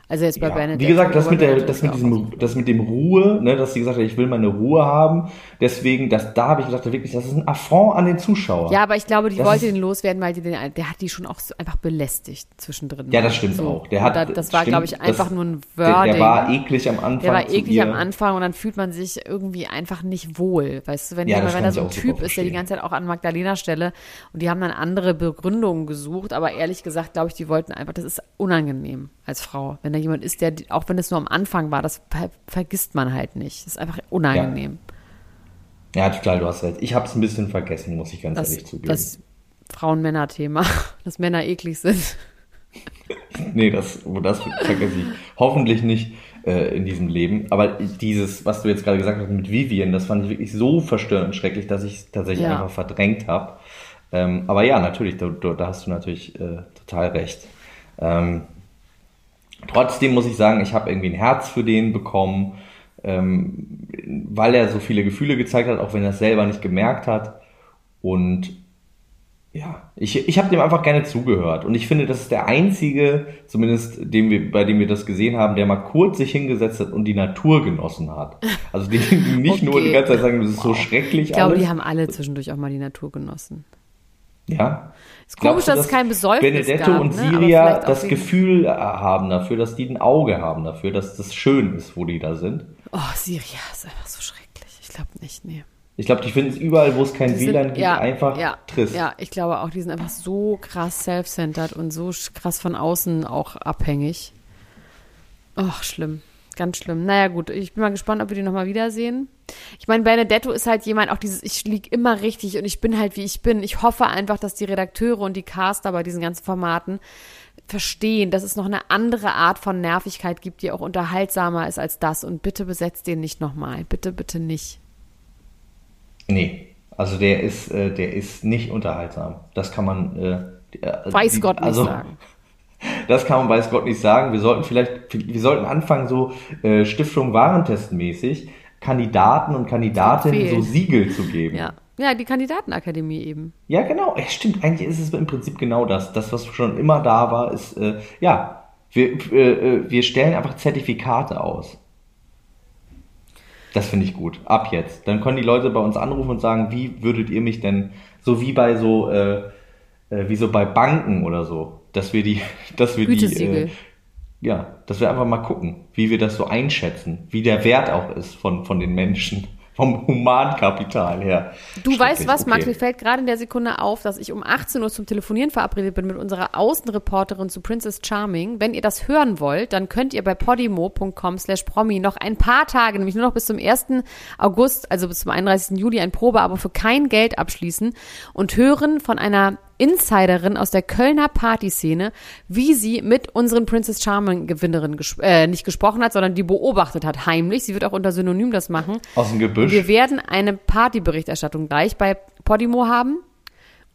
Also jetzt bei Ja. Benedict. Wie gesagt, das mit, der, das, mit diesem, das mit dem Ruhe, ne, dass sie gesagt hat, ich will meine Ruhe haben. Deswegen, das, da habe ich gedacht, wirklich, das ist ein Affront an den Zuschauer. Ja, aber ich glaube, die Das wollte ist- den loswerden, weil die den, der hat die schon auch so einfach belästigt zwischendrin. Ja, das stimmt so. auch. Der hat, da, das war, glaube ich, einfach das, nur ein der, Wording. der war eklig am Anfang. Der war eklig ihr. am Anfang und dann fühlt man sich irgendwie einfach nicht wohl. Weißt du, wenn, Ja, jemand, wenn da so ein Typ ist, der die ganze Zeit auch an Magdalena Stelle und die haben dann andere Begründungen gesucht, aber ehrlich gesagt, glaube ich, die wollten einfach, das ist unangenehm als Frau. Wenn da jemand ist, der, auch wenn es nur am Anfang war, das ver vergisst man halt nicht. Das ist einfach unangenehm. Ja, total, du hast recht. Ich habe es ein bisschen vergessen, muss ich ganz Das, ehrlich zugeben. das Frauen-Männer-Thema, dass Männer eklig sind. Nee, das, oh, das vergesse ich. Hoffentlich nicht äh, in diesem Leben. Aber dieses, was du jetzt gerade gesagt hast mit Vivian, das fand ich wirklich so verstörend und schrecklich, dass ich es tatsächlich Ja. einfach verdrängt habe. Ähm, aber ja, natürlich, da, da da hast du natürlich äh, total recht. Ähm, trotzdem muss ich sagen, ich habe irgendwie ein Herz für den bekommen, ähm, weil er so viele Gefühle gezeigt hat, auch wenn er es selber nicht gemerkt hat. Und ja, ich, ich habe dem einfach gerne zugehört. Und ich finde, das ist der einzige, zumindest dem wir, bei dem wir das gesehen haben, der mal kurz sich hingesetzt hat und die Natur genossen hat. Also die, die nicht nur Okay. die ganze Zeit sagen, das ist so schrecklich Ich glaube, alles. die haben alle zwischendurch auch mal die Natur genossen. Ja. Ist komisch, du, dass es kein Besäufnis Benedetto gab, und ne? Siria auch das Gefühl äh, haben dafür, dass die ein Auge haben dafür, dass das schön ist, wo die da sind. Oh, Syria ist einfach so schrecklich. Ich glaube nicht, nee. Ich glaube, die finden es überall, wo es kein Die sind- WLAN gibt, einfach ja, trist. Ja, ich glaube auch, die sind einfach so krass self-centered und so krass von außen auch abhängig. Och, schlimm. Ganz schlimm. Naja, gut, ich bin mal gespannt, ob wir die nochmal wiedersehen. Ich meine, Benedetto ist halt jemand, auch dieses, ich lieg immer richtig und ich bin halt, wie ich bin. Ich hoffe einfach, dass die Redakteure und die Caster bei diesen ganzen Formaten verstehen, dass es noch eine andere Art von Nervigkeit gibt, die auch unterhaltsamer ist als das. Und bitte besetzt den nicht nochmal. Bitte, bitte nicht. Nee, also der ist, äh, der ist nicht unterhaltsam. Das kann man. Äh, Weiß die- Gott nicht also, sagen. Das kann man weiß Gott nicht sagen. Wir sollten vielleicht, wir sollten anfangen, so äh, Stiftung Warentestmäßig Kandidaten und Kandidatinnen so. Siegel zu geben. Ja. Ja, die Kandidatenakademie eben. Ja, genau. Ja, stimmt. Eigentlich ist es im Prinzip genau das. Das, was schon immer da war, ist, äh, ja, wir, äh, äh, wir stellen einfach Zertifikate aus. Das finde ich gut. Ab jetzt. Dann können die Leute bei uns anrufen und sagen, wie würdet ihr mich denn, so wie bei so, äh, äh, wie so bei Banken oder so, dass wir die, dass wir die, Gütesiegel. äh, ja, dass wir einfach mal gucken, wie wir das so einschätzen, wie der Wert auch ist von, von den Menschen, vom Humankapital her. Du weißt was, Max, okay. mir fällt gerade in der Sekunde auf, dass ich um 18 Uhr zum Telefonieren verabredet bin mit unserer Außenreporterin zu Princess Charming. Wenn ihr das hören wollt, dann könnt ihr bei podimo.com slash promi noch ein paar Tage, nämlich nur noch bis zum 1. August, also bis zum 31. Juli, ein Probeabo für kein Geld abschließen und hören von einer Insiderin aus der Kölner Partyszene, wie sie mit unseren Princess Charming Gewinnerin ges äh, nicht gesprochen hat, sondern die beobachtet hat heimlich. Sie wird auch unter Synonym das machen. Aus dem Gebüsch. Wir werden eine Partyberichterstattung gleich bei Podimo haben.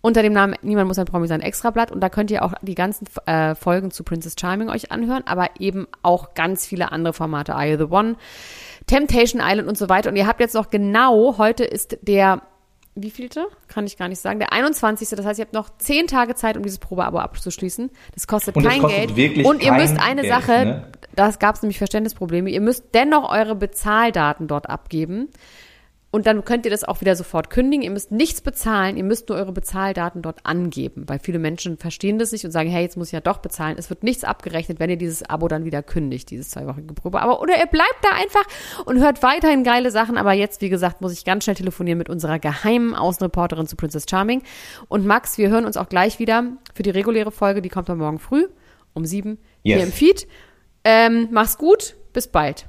Unter dem Namen Niemand muss ein Promi sein Extrablatt. Und da könnt ihr auch die ganzen äh, Folgen zu Princess Charming euch anhören, aber eben auch ganz viele andere Formate. Are You the One, Temptation Island und so weiter. Und ihr habt jetzt noch genau, heute ist der, wie vielte? Kann ich gar nicht sagen. Der 21. Das heißt, ihr habt noch zehn Tage Zeit, um dieses Probeabo abzuschließen. Das kostet Und kein kostet Geld. und ihr müsst eine Geld, Sache, ne? das gab es nämlich Verständnisprobleme. Ihr müsst dennoch eure Bezahldaten dort abgeben. Und dann könnt ihr das auch wieder sofort kündigen. Ihr müsst nichts bezahlen, ihr müsst nur eure Bezahldaten dort angeben, weil viele Menschen verstehen das nicht und sagen, hey, jetzt muss ich ja doch bezahlen. Es wird nichts abgerechnet, wenn ihr dieses Abo dann wieder kündigt, dieses zweiwöchige Probe. Aber oder ihr bleibt da einfach und hört weiterhin geile Sachen. Aber jetzt, wie gesagt, muss ich ganz schnell telefonieren mit unserer geheimen Außenreporterin zu Princess Charming. Und Max, wir hören uns auch gleich wieder für die reguläre Folge, die kommt dann morgen früh um sieben Yes. hier im Feed. Ähm, mach's gut, bis bald.